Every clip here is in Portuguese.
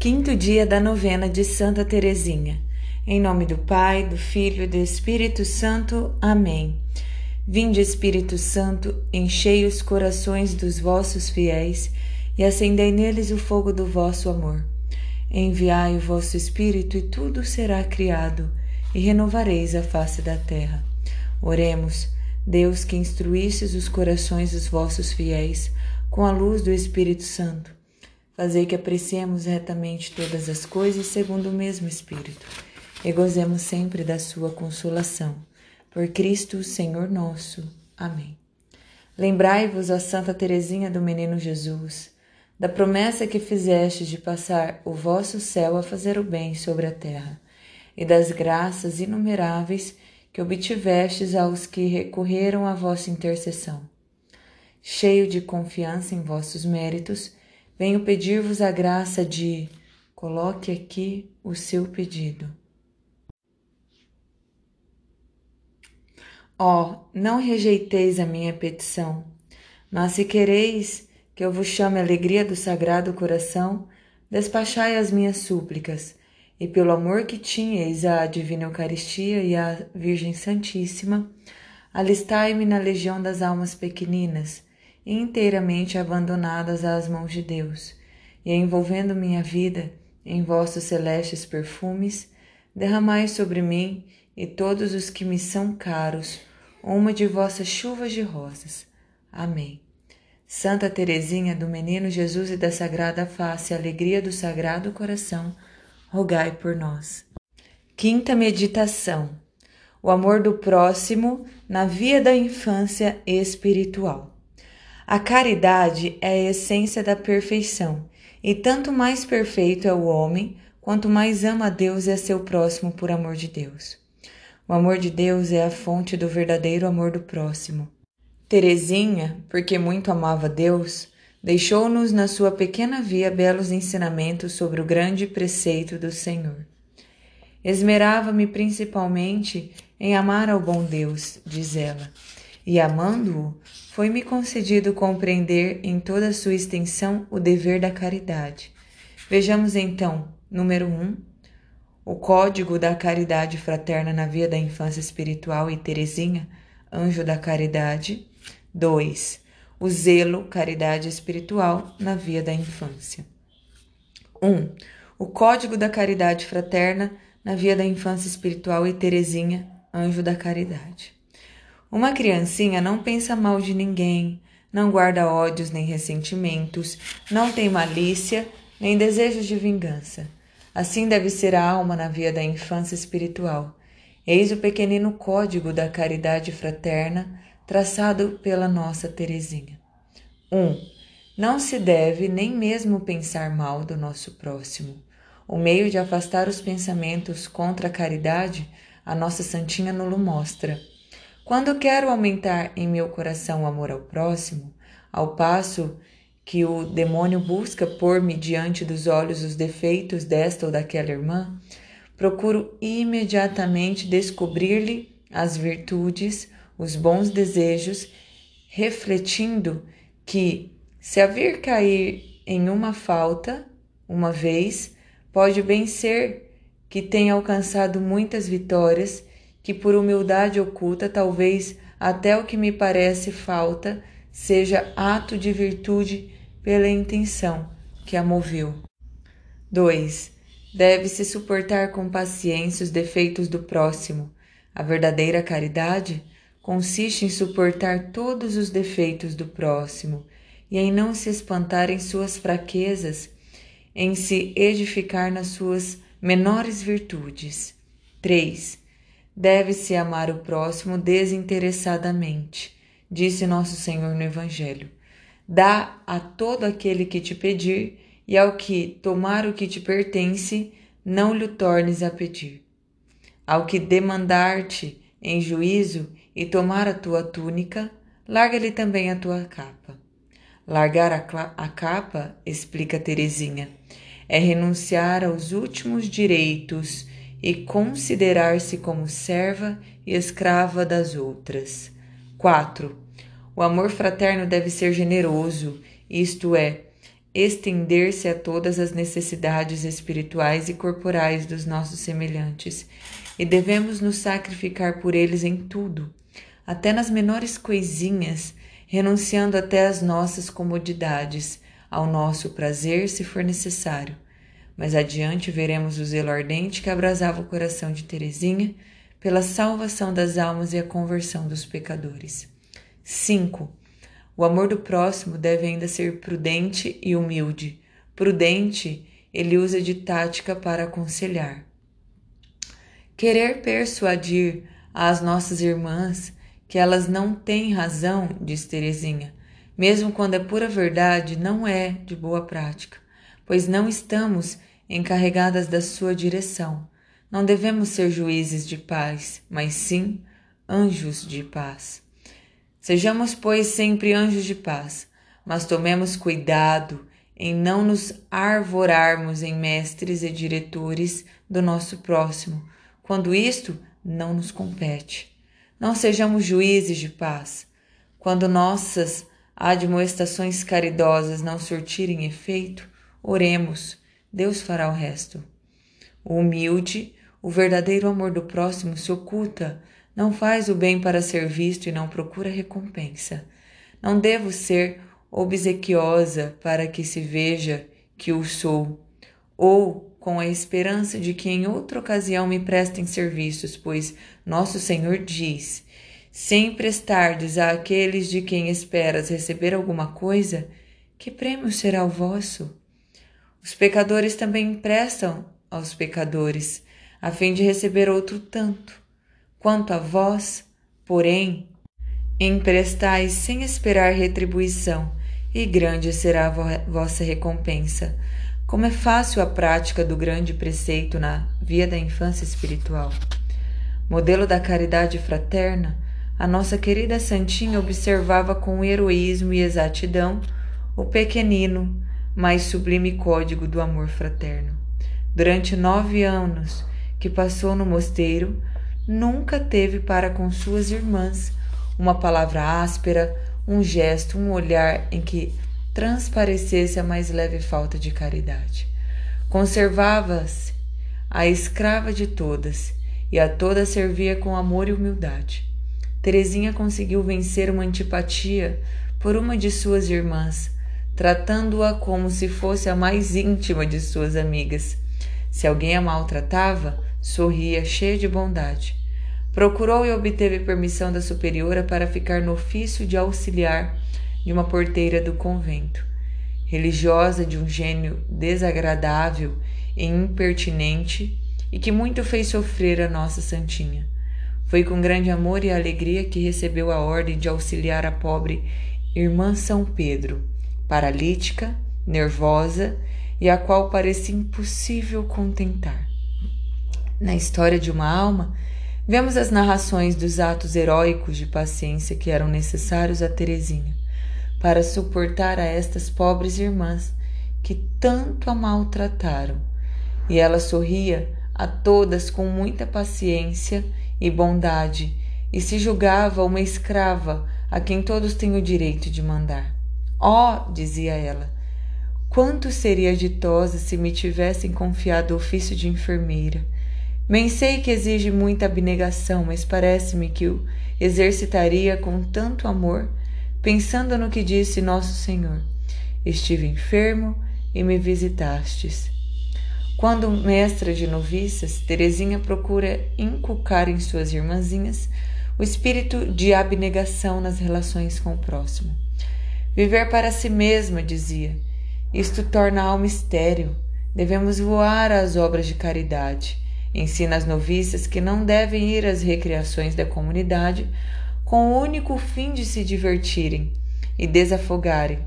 Quinto dia da novena de Santa Teresinha. Em nome do Pai, do Filho e do Espírito Santo. Amém. Vinde, Espírito Santo, enchei os corações dos vossos fiéis e acendei neles o fogo do vosso amor. Enviai o vosso Espírito e tudo será criado, e renovareis a face da terra. Oremos, Deus que instruístes os corações dos vossos fiéis com a luz do Espírito Santo Fazei que apreciemos retamente todas as coisas segundo o mesmo Espírito e gozemos sempre da Sua consolação. Por Cristo, Senhor nosso. Amém. Lembrai-vos, ó Santa Teresinha do Menino Jesus, da promessa que fizestes de passar o vosso céu a fazer o bem sobre a terra, e das graças inumeráveis que obtivestes aos que recorreram à vossa intercessão. Cheio de confiança em vossos méritos, venho pedir-vos a graça de coloque aqui o seu pedido. Ó, oh, não rejeiteis a minha petição, mas se quereis que eu vos chame a alegria do Sagrado Coração, despachai as minhas súplicas, e pelo amor que tinhais à Divina Eucaristia e à Virgem Santíssima, alistai-me na legião das almas pequeninas, inteiramente abandonadas às mãos de Deus, e envolvendo minha vida em vossos celestes perfumes, derramai sobre mim e todos os que me são caros uma de vossas chuvas de rosas. Amém. Santa Teresinha do Menino Jesus e da Sagrada Face, alegria do Sagrado Coração, rogai por nós. Quinta meditação: o amor do próximo na via da infância espiritual. A caridade é a essência da perfeição, e tanto mais perfeito é o homem, quanto mais ama a Deus e a seu próximo por amor de Deus. O amor de Deus é a fonte do verdadeiro amor do próximo. Teresinha, porque muito amava Deus, deixou-nos na sua pequena via belos ensinamentos sobre o grande preceito do Senhor. Esmerava-me principalmente em amar ao bom Deus, diz ela, e amando-o, foi-me concedido compreender em toda a sua extensão o dever da caridade. Vejamos então, número 1, um, o código da caridade fraterna na via da infância espiritual e Teresinha, anjo da caridade. 2. O zelo, caridade espiritual na via da infância. 1. Um, o código da caridade fraterna na via da infância espiritual e Teresinha, anjo da caridade. Uma criancinha não pensa mal de ninguém, não guarda ódios nem ressentimentos, não tem malícia nem desejos de vingança. Assim deve ser a alma na via da infância espiritual. Eis o pequenino código da caridade fraterna traçado pela nossa Teresinha. 1. Um, não se deve nem mesmo pensar mal do nosso próximo. O meio de afastar os pensamentos contra a caridade, a nossa Santinha nos mostra. Quando quero aumentar em meu coração o amor ao próximo, ao passo que o demônio busca pôr-me diante dos olhos os defeitos desta ou daquela irmã, procuro imediatamente descobrir-lhe as virtudes, os bons desejos, refletindo que, se a vir cair em uma falta, uma vez, pode bem ser que tenha alcançado muitas vitórias que por humildade oculta, talvez até o que me parece falta, seja ato de virtude pela intenção que a moveu. 2. Deve-se suportar com paciência os defeitos do próximo. A verdadeira caridade consiste em suportar todos os defeitos do próximo e em não se espantar em suas fraquezas, em se edificar nas suas menores virtudes. 3. Deve-se amar o próximo desinteressadamente, disse nosso Senhor no Evangelho. Dá a todo aquele que te pedir, e ao que tomar o que te pertence, não lhe tornes a pedir. Ao que demandar-te em juízo e tomar a tua túnica, larga-lhe também a tua capa. Largar a, a capa, explica Teresinha, é renunciar aos últimos direitos e considerar-se como serva e escrava das outras. 4. O amor fraterno deve ser generoso, isto é, estender-se a todas as necessidades espirituais e corporais dos nossos semelhantes, e devemos nos sacrificar por eles em tudo, até nas menores coisinhas, renunciando até às nossas comodidades, ao nosso prazer, se for necessário. Mas adiante veremos o zelo ardente que abrasava o coração de Teresinha pela salvação das almas e a conversão dos pecadores. 5. O amor do próximo deve ainda ser prudente e humilde. Prudente, ele usa de tática para aconselhar. Querer persuadir às nossas irmãs que elas não têm razão, diz Teresinha, mesmo quando é pura verdade, não é de boa prática, pois não estamos encarregadas da sua direção. Não devemos ser juízes de paz, mas sim anjos de paz. Sejamos, pois, sempre anjos de paz, mas tomemos cuidado em não nos arvorarmos em mestres e diretores do nosso próximo, quando isto não nos compete. Não sejamos juízes de paz. Quando nossas admoestações caridosas não surtirem efeito, oremos, Deus fará o resto. O humilde, o verdadeiro amor do próximo se oculta não faz o bem para ser visto e não procura recompensa. Não devo ser obsequiosa para que se veja que o sou, ou com a esperança de que em outra ocasião me prestem serviços, pois nosso Senhor diz: sem prestardes àqueles de quem esperas receber alguma coisa, que prêmio será o vosso? Os pecadores também emprestam aos pecadores, a fim de receber outro tanto. Quanto a vós, porém, emprestais sem esperar retribuição, e grande será a vossa recompensa. Como é fácil a prática do grande preceito na via da infância espiritual. Modelo da caridade fraterna, a nossa querida Santinha observava com heroísmo e exatidão o pequenino, mais sublime código do amor fraterno. Durante nove anos que passou no mosteiro, nunca teve para com suas irmãs uma palavra áspera, um gesto, um olhar em que transparecesse a mais leve falta de caridade. Conservava-se a escrava de todas e a todas servia com amor e humildade. Teresinha conseguiu vencer uma antipatia por uma de suas irmãs, tratando-a como se fosse a mais íntima de suas amigas. Se alguém a maltratava, sorria cheia de bondade. Procurou e obteve permissão da superiora para ficar no ofício de auxiliar de uma porteira do convento. Religiosa de um gênio desagradável e impertinente e que muito fez sofrer a nossa santinha. Foi com grande amor e alegria que recebeu a ordem de auxiliar a pobre irmã São Pedro, paralítica, nervosa e a qual parecia impossível contentar. Na história de uma alma, Vemos as narrações dos atos heróicos de paciência que eram necessários a Teresinha para suportar a estas pobres irmãs que tanto a maltrataram. E ela sorria a todas com muita paciência e bondade e se julgava uma escrava a quem todos têm o direito de mandar. Ó, oh, dizia ela, quanto seria ditosa se me tivessem confiado o ofício de enfermeira Bem sei que exige muita abnegação, mas parece-me que o exercitaria com tanto amor, pensando no que disse Nosso Senhor: Estive enfermo e me visitastes. Quando mestra de noviças, Teresinha procura inculcar em suas irmãzinhas o espírito de abnegação nas relações com o próximo. Viver para si mesma, dizia, isto torna a alma. Devemos voar às obras de caridade Ensina as noviças que não devem ir às recreações da comunidade com o único fim de se divertirem e desafogarem,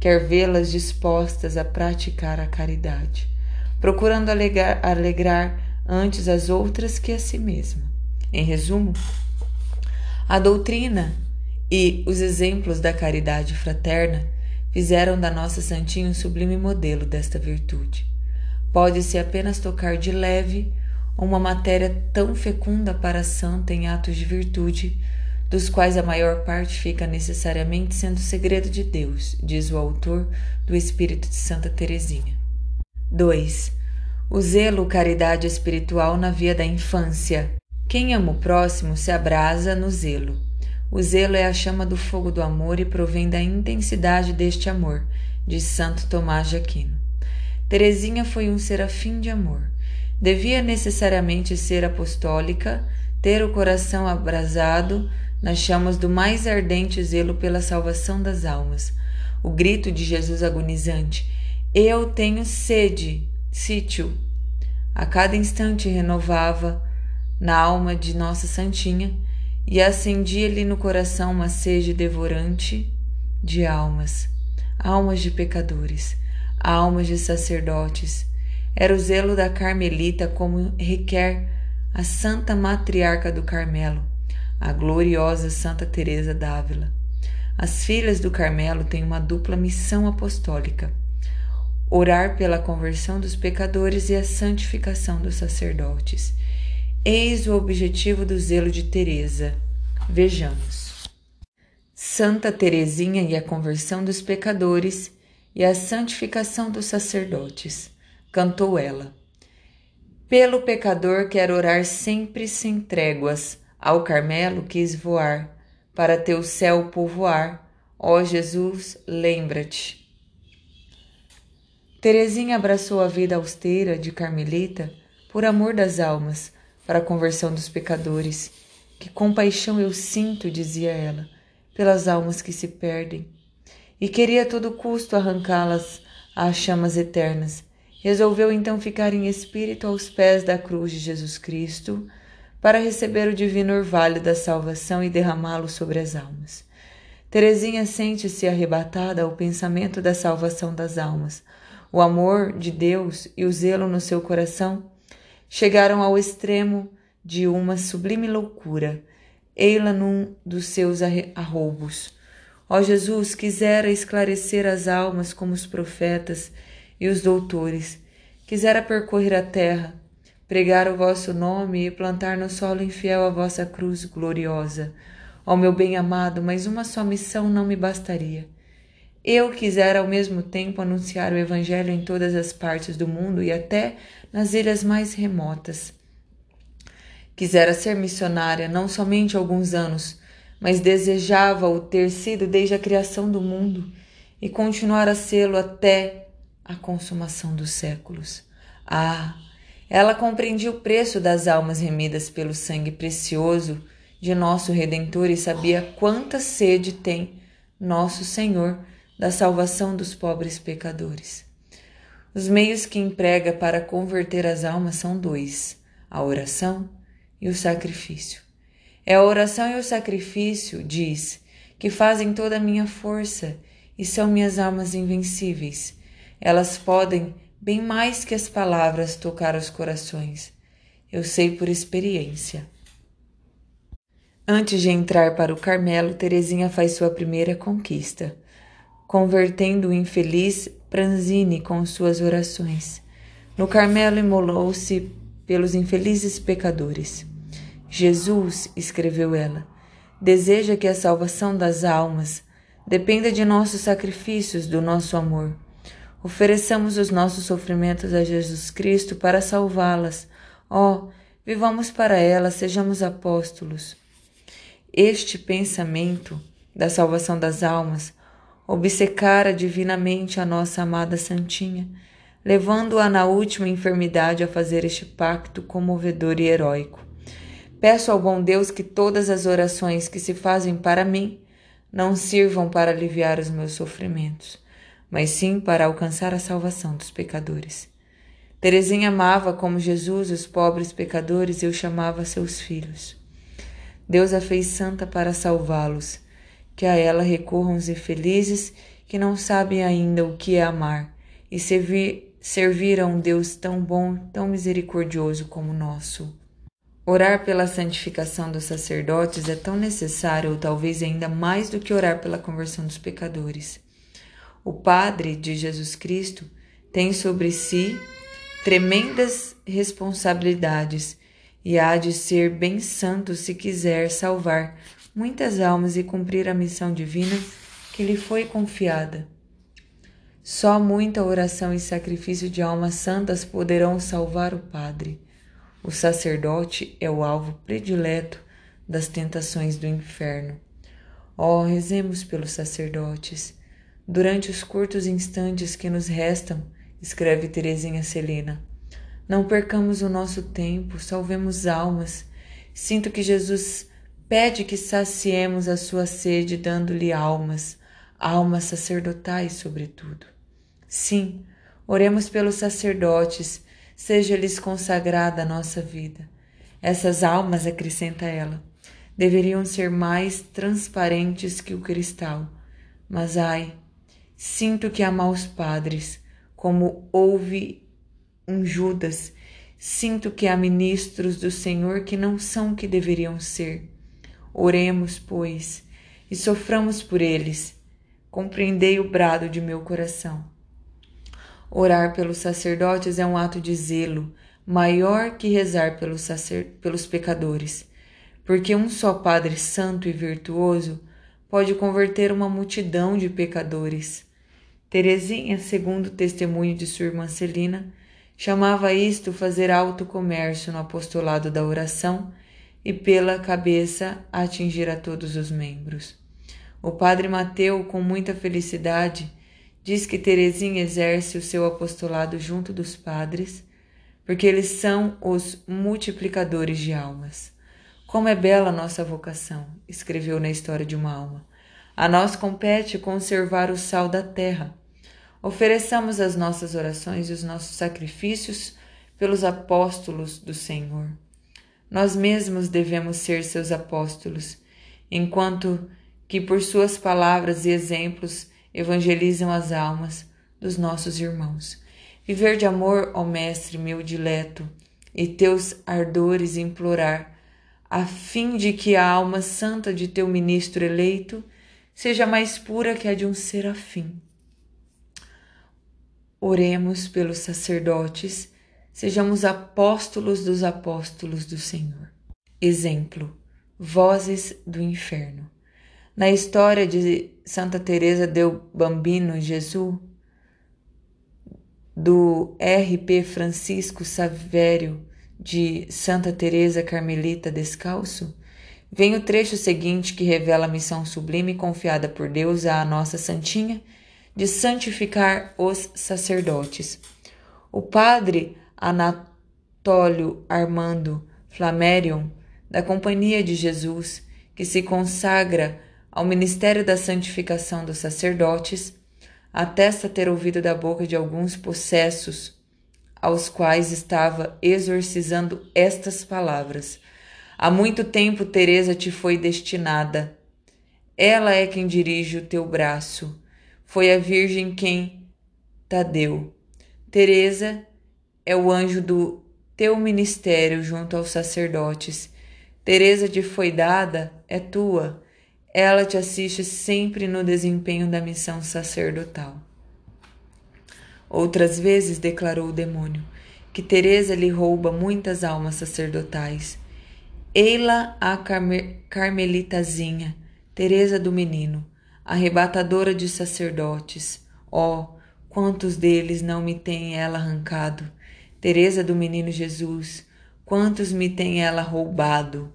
quer vê-las dispostas a praticar a caridade, procurando alegrar, alegrar antes as outras que a si mesma. Em resumo, a doutrina e os exemplos da caridade fraterna fizeram da nossa Santinha um sublime modelo desta virtude. Pode-se apenas tocar de leve uma matéria tão fecunda para a santa em atos de virtude, dos quais a maior parte fica necessariamente sendo segredo de Deus, diz o autor do Espírito de Santa Teresinha. 2. O zelo caridade espiritual na via da infância. Quem ama o próximo se abrasa no zelo. O zelo é a chama do fogo do amor e provém da intensidade deste amor, diz Santo Tomás de Aquino. Teresinha foi um serafim de amor. Devia necessariamente ser apostólica, ter o coração abrasado nas chamas do mais ardente zelo pela salvação das almas. O grito de Jesus agonizante: Eu tenho sede, sítio. A cada instante renovava na alma de Nossa Santinha e acendia-lhe no coração uma sede devorante de almas, almas de pecadores, almas de sacerdotes. Era o zelo da Carmelita como requer a Santa Matriarca do Carmelo a gloriosa Santa Teresa d'Ávila. As filhas do Carmelo têm uma dupla missão apostólica: orar pela conversão dos pecadores e a santificação dos sacerdotes. Eis o objetivo do zelo de Teresa. Vejamos. Santa Teresinha e a conversão dos pecadores e a santificação dos sacerdotes. Cantou ela. Pelo pecador quero orar sempre sem tréguas ao Carmelo quis voar, para teu céu povoar. Ó Jesus, lembra-te. Terezinha abraçou a vida austera de Carmelita por amor das almas, para a conversão dos pecadores. Que compaixão eu sinto, dizia ela, pelas almas que se perdem. E queria a todo custo arrancá-las às chamas eternas. Resolveu então ficar em espírito aos pés da cruz de Jesus Cristo, para receber o divino orvalho da salvação e derramá-lo sobre as almas. Teresinha sente-se arrebatada ao pensamento da salvação das almas. O amor de Deus e o zelo no seu coração chegaram ao extremo de uma sublime loucura, ei-la num dos seus arroubos. Ó Jesus, quisera esclarecer as almas como os profetas e os doutores, quisera percorrer a terra, pregar o vosso nome e plantar no solo infiel a vossa cruz gloriosa. Ó meu bem-amado, mas uma só missão não me bastaria. Eu quisera ao mesmo tempo anunciar o Evangelho em todas as partes do mundo e até nas ilhas mais remotas. Quisera ser missionária não somente alguns anos, mas desejava o ter sido desde a criação do mundo e continuar a sê-lo até a consumação dos séculos. Ah, ela compreendia o preço das almas remidas pelo sangue precioso de nosso Redentor e sabia quanta sede tem nosso Senhor da salvação dos pobres pecadores. Os meios que emprega para converter as almas são dois: a oração e o sacrifício. É a oração e o sacrifício, diz, que fazem toda a minha força e são minhas almas invencíveis. Elas podem bem mais que as palavras tocar os corações. Eu sei por experiência. Antes de entrar para o Carmelo, Terezinha faz sua primeira conquista, convertendo o infeliz Pranzini com suas orações. No Carmelo imolou-se pelos infelizes pecadores. Jesus, escreveu ela, deseja que a salvação das almas dependa de nossos sacrifícios, do nosso amor. Ofereçamos os nossos sofrimentos a Jesus Cristo para salvá-las. Oh, vivamos para ela, sejamos apóstolos. Este pensamento da salvação das almas obcecara divinamente a nossa amada Santinha, levando-a na última enfermidade a fazer este pacto comovedor e heróico. Peço ao bom Deus que todas as orações que se fazem para mim não sirvam para aliviar os meus sofrimentos mas sim para alcançar a salvação dos pecadores. Teresinha amava como Jesus os pobres pecadores e os chamava seus filhos. Deus a fez santa para salvá-los, que a ela recorram os infelizes que não sabem ainda o que é amar e servir, servir a um Deus tão bom, tão misericordioso como o nosso. Orar pela santificação dos sacerdotes é tão necessário, ou talvez ainda mais do que orar pela conversão dos pecadores. O Padre de Jesus Cristo tem sobre si tremendas responsabilidades e há de ser bem santo se quiser salvar muitas almas e cumprir a missão divina que lhe foi confiada. Só muita oração e sacrifício de almas santas poderão salvar o Padre. O sacerdote é o alvo predileto das tentações do inferno. Oh, rezemos pelos sacerdotes. Durante os curtos instantes que nos restam, escreve Teresinha Celina, não percamos o nosso tempo, salvemos almas. Sinto que Jesus pede que saciemos a sua sede, dando-lhe almas, almas sacerdotais, sobretudo. Sim, oremos pelos sacerdotes, seja-lhes consagrada a nossa vida. Essas almas, acrescenta ela, deveriam ser mais transparentes que o cristal. Mas ai, sinto que há maus padres, como houve um Judas. Sinto que há ministros do Senhor que não são o que deveriam ser. Oremos, pois, e soframos por eles. Compreendei o brado de meu coração. Orar pelos sacerdotes é um ato de zelo, maior que rezar pelos, sacer... pelos pecadores, porque um só Padre Santo e virtuoso pode converter uma multidão de pecadores. Teresinha, segundo o testemunho de sua irmã Celina, chamava isto fazer alto comércio no apostolado da oração e pela cabeça atingir a todos os membros. O padre Mateu, com muita felicidade, diz que Teresinha exerce o seu apostolado junto dos padres, porque eles são os multiplicadores de almas. Como é bela nossa vocação, escreveu na História de uma Alma. A nós compete conservar o sal da terra. Ofereçamos as nossas orações e os nossos sacrifícios pelos apóstolos do Senhor. Nós mesmos devemos ser seus apóstolos, enquanto que por suas palavras e exemplos evangelizam as almas dos nossos irmãos. Viver de amor, ó Mestre meu dileto, e teus ardores implorar, a fim de que a alma santa de teu ministro eleito seja mais pura que a de um serafim. Oremos pelos sacerdotes, sejamos apóstolos dos apóstolos do Senhor. Exemplo: Vozes do Inferno. Na história de Santa Teresa del Bambino Jesus, do R.P. Francisco Savério de Santa Teresa Carmelita Descalço, vem o trecho seguinte que revela a missão sublime confiada por Deus à nossa santinha de santificar os sacerdotes. O padre Anatólio Armando Flamerion, da Companhia de Jesus, que se consagra ao ministério da santificação dos sacerdotes, atesta ter ouvido da boca de alguns possessos, aos quais estava exorcizando estas palavras: Há muito tempo Teresa te foi destinada. Ela é quem dirige o teu braço. Foi a Virgem quem Tadeu. Teresa é o anjo do teu ministério junto aos sacerdotes. Teresa te foi dada, é tua ela te assiste sempre no desempenho da missão sacerdotal. Outras vezes declarou o demônio que Teresa lhe rouba muitas almas sacerdotais. Eila a carme carmelitazinha, Teresa do Menino, arrebatadora de sacerdotes. Oh, quantos deles não me tem ela arrancado? Teresa do Menino Jesus, quantos me tem ela roubado?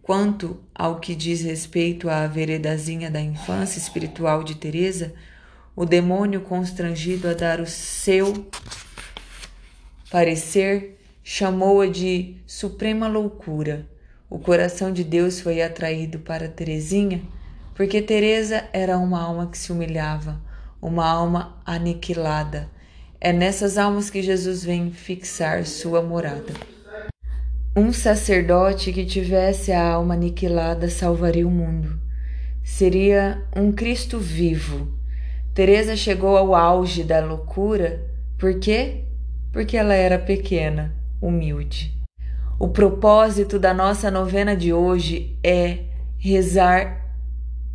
Quanto ao que diz respeito à veredazinha da infância espiritual de Teresa, o demônio constrangido a dar o seu parecer chamou-a de suprema loucura. O coração de Deus foi atraído para Teresinha, porque Teresa era uma alma que se humilhava, uma alma aniquilada. É nessas almas que Jesus vem fixar sua morada. Um sacerdote que tivesse a alma aniquilada salvaria o mundo. Seria um Cristo vivo. Teresa chegou ao auge da loucura, por quê? Porque ela era pequena, humilde. O propósito da nossa novena de hoje é rezar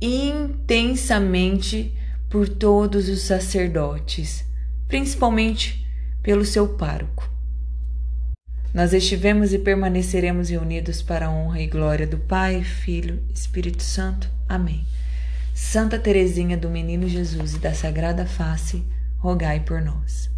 intensamente por todos os sacerdotes, principalmente pelo seu pároco. nós estivemos e permaneceremos reunidos para a honra e glória do Pai, Filho e Espírito Santo. Amém. Santa Teresinha do Menino Jesus e da Sagrada Face, rogai por nós.